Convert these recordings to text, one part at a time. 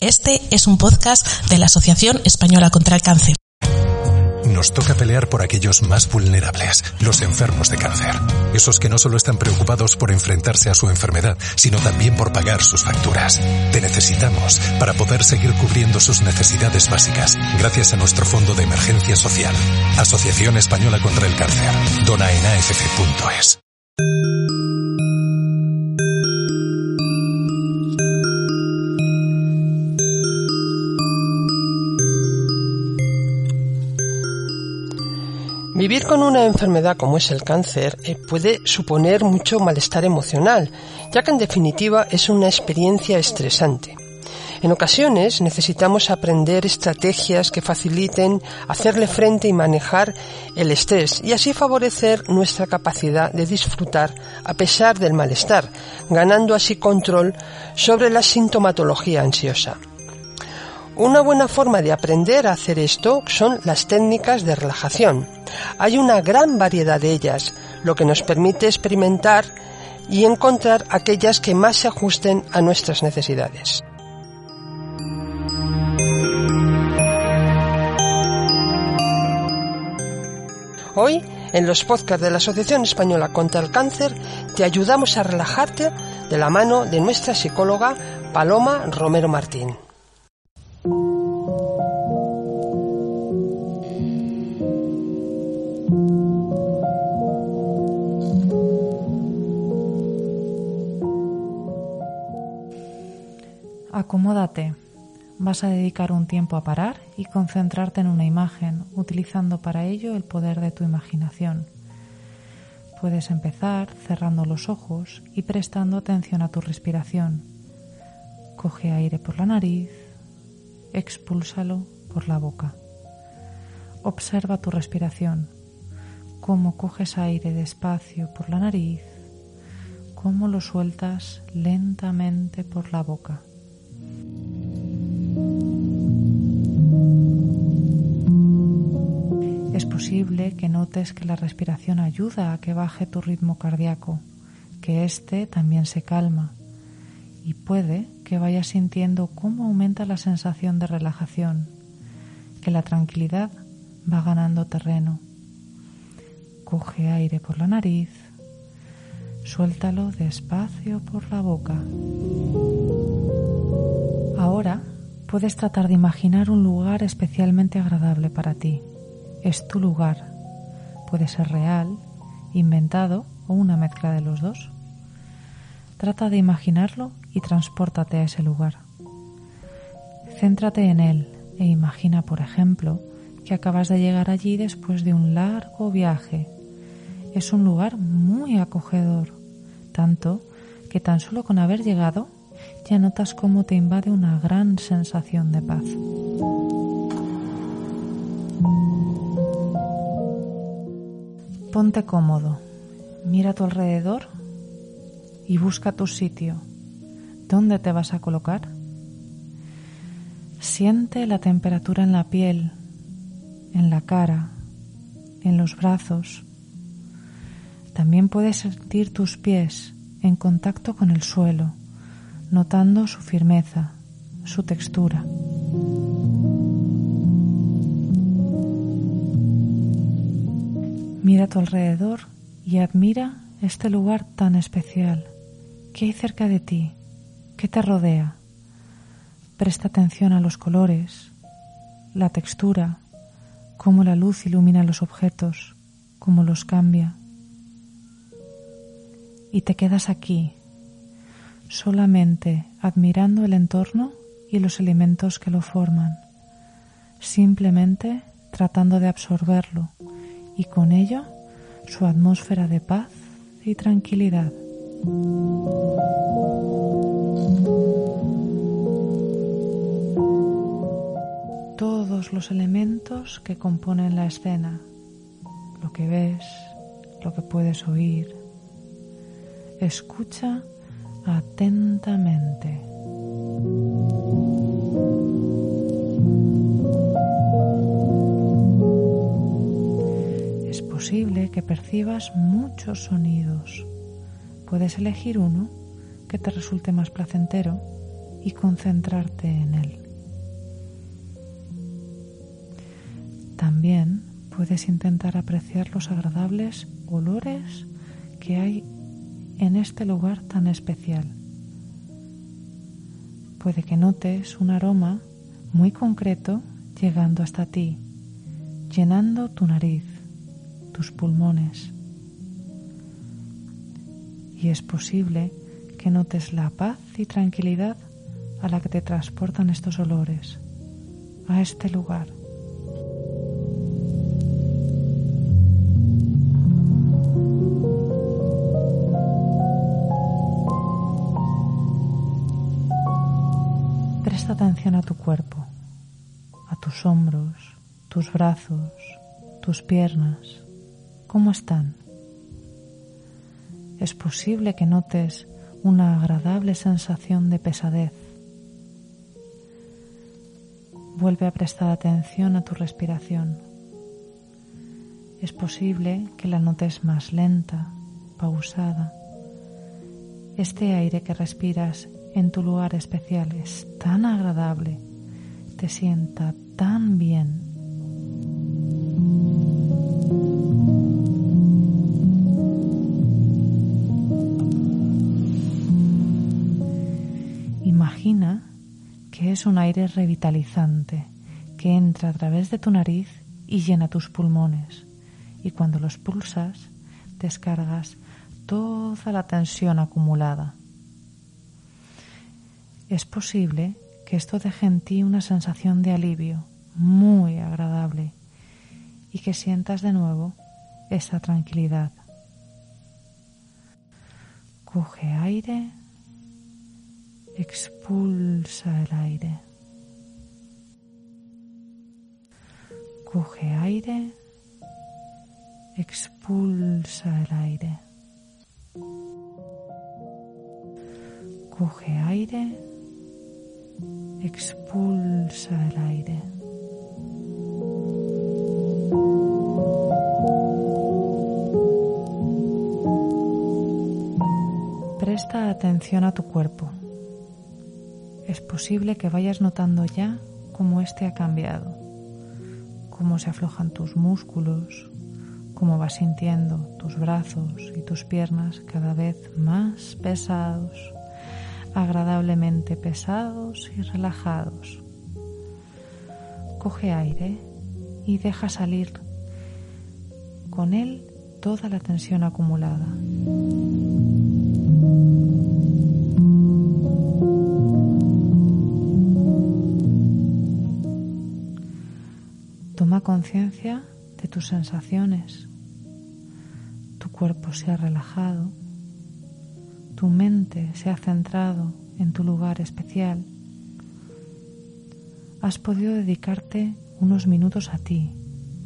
Este es un podcast de la Asociación Española contra el Cáncer. Nos toca pelear por aquellos más vulnerables, los enfermos de cáncer. Esos que no solo están preocupados por enfrentarse a su enfermedad, sino también por pagar sus facturas. Te necesitamos para poder seguir cubriendo sus necesidades básicas, gracias a nuestro Fondo de Emergencia Social. Asociación Española contra el Cáncer. Dona Vivir con una enfermedad como es el cáncer eh, puede suponer mucho malestar emocional, ya que en definitiva es una experiencia estresante. En ocasiones necesitamos aprender estrategias que faciliten hacerle frente y manejar el estrés y así favorecer nuestra capacidad de disfrutar a pesar del malestar, ganando así control sobre la sintomatología ansiosa. Una buena forma de aprender a hacer esto son las técnicas de relajación. Hay una gran variedad de ellas, lo que nos permite experimentar y encontrar aquellas que más se ajusten a nuestras necesidades. Hoy, en los podcasts de la Asociación Española contra el Cáncer, te ayudamos a relajarte de la mano de nuestra psicóloga Paloma Romero Martín. Acomódate. Vas a dedicar un tiempo a parar y concentrarte en una imagen, utilizando para ello el poder de tu imaginación. Puedes empezar cerrando los ojos y prestando atención a tu respiración. Coge aire por la nariz, expúlsalo por la boca. Observa tu respiración, cómo coges aire despacio por la nariz, cómo lo sueltas lentamente por la boca. Es posible que notes que la respiración ayuda a que baje tu ritmo cardíaco, que éste también se calma y puede que vayas sintiendo cómo aumenta la sensación de relajación, que la tranquilidad va ganando terreno. Coge aire por la nariz, suéltalo despacio por la boca. Ahora puedes tratar de imaginar un lugar especialmente agradable para ti es tu lugar. Puede ser real, inventado o una mezcla de los dos. Trata de imaginarlo y transpórtate a ese lugar. Céntrate en él e imagina, por ejemplo, que acabas de llegar allí después de un largo viaje. Es un lugar muy acogedor, tanto que tan solo con haber llegado ya notas cómo te invade una gran sensación de paz. Ponte cómodo, mira a tu alrededor y busca tu sitio. ¿Dónde te vas a colocar? Siente la temperatura en la piel, en la cara, en los brazos. También puedes sentir tus pies en contacto con el suelo, notando su firmeza, su textura. Mira a tu alrededor y admira este lugar tan especial. ¿Qué hay cerca de ti? ¿Qué te rodea? Presta atención a los colores, la textura, cómo la luz ilumina los objetos, cómo los cambia. Y te quedas aquí, solamente admirando el entorno y los elementos que lo forman, simplemente tratando de absorberlo y con ello su atmósfera de paz y tranquilidad. Todos los elementos que componen la escena, lo que ves, lo que puedes oír, escucha atentamente. posible que percibas muchos sonidos. Puedes elegir uno que te resulte más placentero y concentrarte en él. También puedes intentar apreciar los agradables olores que hay en este lugar tan especial. Puede que notes un aroma muy concreto llegando hasta ti, llenando tu nariz, tus pulmones. Y es posible que notes la paz y tranquilidad a la que te transportan estos olores, a este lugar. Presta atención a tu cuerpo, a tus hombros, tus brazos, tus piernas. ¿Cómo están? Es posible que notes una agradable sensación de pesadez. Vuelve a prestar atención a tu respiración. Es posible que la notes más lenta, pausada. Este aire que respiras en tu lugar especial es tan agradable, te sienta tan bien. Imagina que es un aire revitalizante que entra a través de tu nariz y llena tus pulmones. Y cuando los pulsas, descargas toda la tensión acumulada. Es posible que esto deje en ti una sensación de alivio muy agradable y que sientas de nuevo esa tranquilidad. Coge aire, expulsa el aire. Coge aire, expulsa el aire. Coge aire, expulsa el aire. Presta atención a tu cuerpo. Es posible que vayas notando ya cómo éste ha cambiado, cómo se aflojan tus músculos, cómo vas sintiendo tus brazos y tus piernas cada vez más pesados agradablemente pesados y relajados. Coge aire y deja salir con él toda la tensión acumulada. Toma conciencia de tus sensaciones. Tu cuerpo se ha relajado tu mente se ha centrado en tu lugar especial, has podido dedicarte unos minutos a ti,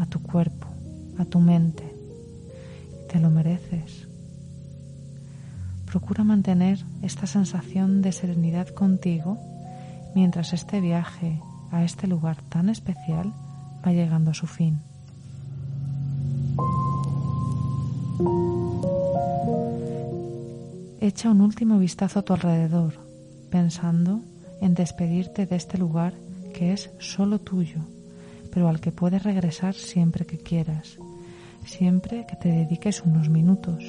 a tu cuerpo, a tu mente. Te lo mereces. Procura mantener esta sensación de serenidad contigo mientras este viaje a este lugar tan especial va llegando a su fin. Echa un último vistazo a tu alrededor, pensando en despedirte de este lugar que es solo tuyo, pero al que puedes regresar siempre que quieras, siempre que te dediques unos minutos.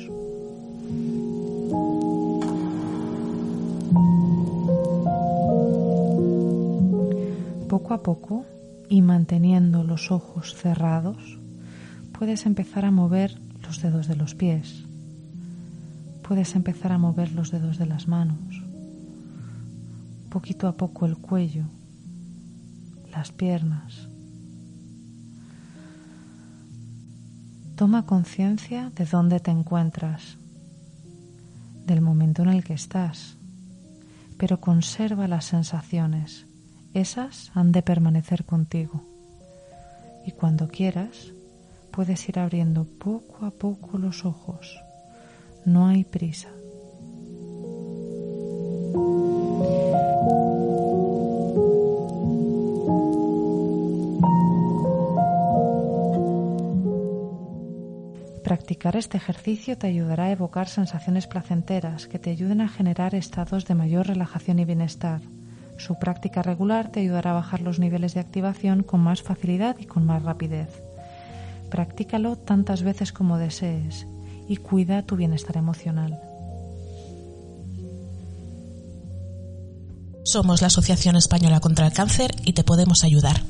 Poco a poco y manteniendo los ojos cerrados, puedes empezar a mover los dedos de los pies puedes empezar a mover los dedos de las manos, poquito a poco el cuello, las piernas. Toma conciencia de dónde te encuentras, del momento en el que estás, pero conserva las sensaciones. Esas han de permanecer contigo. Y cuando quieras, puedes ir abriendo poco a poco los ojos no hay prisa. Practicar este ejercicio te ayudará a evocar sensaciones placenteras que te ayuden a generar estados de mayor relajación y bienestar, Su práctica regular te ayudará a bajar los niveles de activación con más facilidad y con más rapidez. Practícalo tantas veces como desees y cuida tu bienestar emocional. Somos la Asociación Española contra el Cáncer y te podemos ayudar.